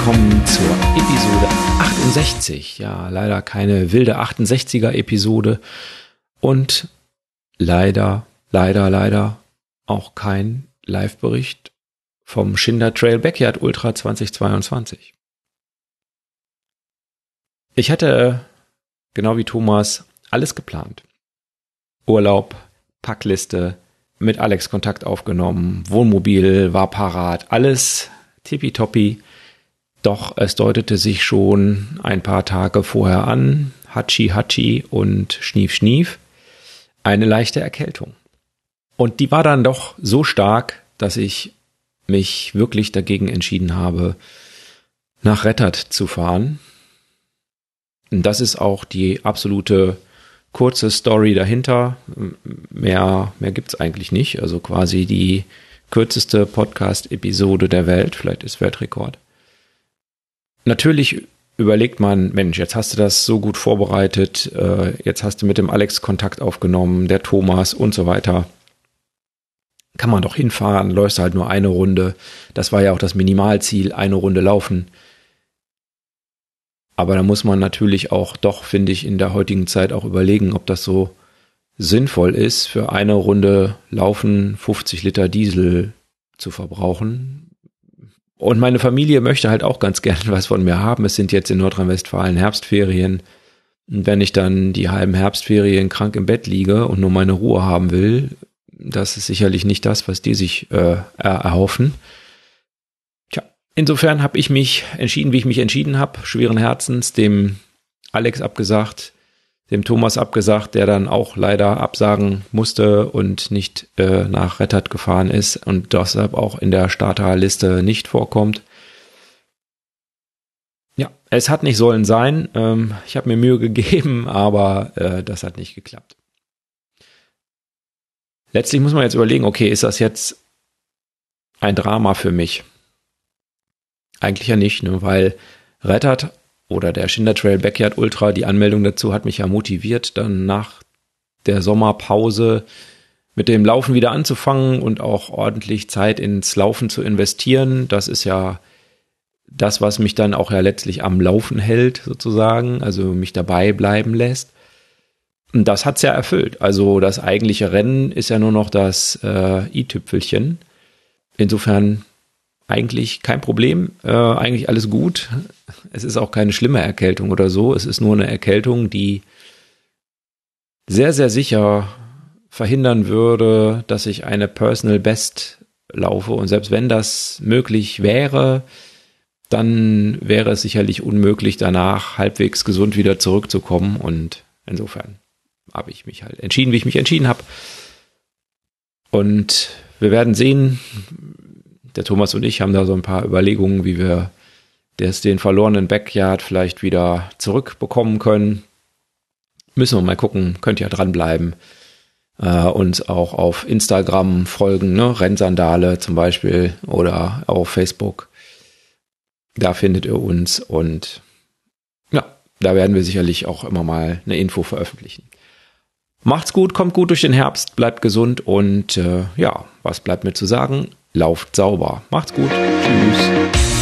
zur Episode 68. Ja, leider keine wilde 68er Episode und leider, leider, leider auch kein Live-Bericht vom Schinder Trail Backyard Ultra 2022. Ich hatte, genau wie Thomas, alles geplant. Urlaub, Packliste, mit Alex Kontakt aufgenommen, Wohnmobil war parat, alles tippitoppi. Doch es deutete sich schon ein paar Tage vorher an, Hatschi Hatschi und Schnief Schnief, eine leichte Erkältung. Und die war dann doch so stark, dass ich mich wirklich dagegen entschieden habe, nach Rettert zu fahren. Das ist auch die absolute kurze Story dahinter. Mehr, mehr gibt's eigentlich nicht. Also quasi die kürzeste Podcast-Episode der Welt. Vielleicht ist Weltrekord. Natürlich überlegt man, Mensch, jetzt hast du das so gut vorbereitet, äh, jetzt hast du mit dem Alex Kontakt aufgenommen, der Thomas und so weiter. Kann man doch hinfahren, läufst halt nur eine Runde. Das war ja auch das Minimalziel, eine Runde laufen. Aber da muss man natürlich auch doch, finde ich, in der heutigen Zeit auch überlegen, ob das so sinnvoll ist, für eine Runde Laufen 50 Liter Diesel zu verbrauchen. Und meine Familie möchte halt auch ganz gerne was von mir haben. Es sind jetzt in Nordrhein-Westfalen Herbstferien. Und wenn ich dann die halben Herbstferien krank im Bett liege und nur meine Ruhe haben will, das ist sicherlich nicht das, was die sich äh, erhoffen. Insofern habe ich mich entschieden, wie ich mich entschieden habe, schweren Herzens, dem Alex abgesagt, dem Thomas abgesagt, der dann auch leider absagen musste und nicht äh, nach Rettert gefahren ist und deshalb auch in der Starterliste nicht vorkommt. Ja, es hat nicht sollen sein. Ähm, ich habe mir Mühe gegeben, aber äh, das hat nicht geklappt. Letztlich muss man jetzt überlegen, okay, ist das jetzt ein Drama für mich? Eigentlich ja nicht, ne? weil Rettert oder der Schinder Trail Backyard Ultra, die Anmeldung dazu hat mich ja motiviert, dann nach der Sommerpause mit dem Laufen wieder anzufangen und auch ordentlich Zeit ins Laufen zu investieren. Das ist ja das, was mich dann auch ja letztlich am Laufen hält, sozusagen, also mich dabei bleiben lässt. Und das hat's ja erfüllt. Also das eigentliche Rennen ist ja nur noch das äh, i-Tüpfelchen. Insofern eigentlich kein Problem, äh, eigentlich alles gut. Es ist auch keine schlimme Erkältung oder so. Es ist nur eine Erkältung, die sehr, sehr sicher verhindern würde, dass ich eine Personal Best laufe. Und selbst wenn das möglich wäre, dann wäre es sicherlich unmöglich, danach halbwegs gesund wieder zurückzukommen. Und insofern habe ich mich halt entschieden, wie ich mich entschieden habe. Und wir werden sehen, der Thomas und ich haben da so ein paar Überlegungen, wie wir des, den verlorenen Backyard vielleicht wieder zurückbekommen können. Müssen wir mal gucken, könnt ihr ja dranbleiben. Äh, uns auch auf Instagram folgen, ne? Rennsandale zum Beispiel oder auf Facebook. Da findet ihr uns und ja, da werden wir sicherlich auch immer mal eine Info veröffentlichen. Macht's gut, kommt gut durch den Herbst, bleibt gesund und äh, ja, was bleibt mir zu sagen? Lauft sauber. Macht's gut. Tschüss.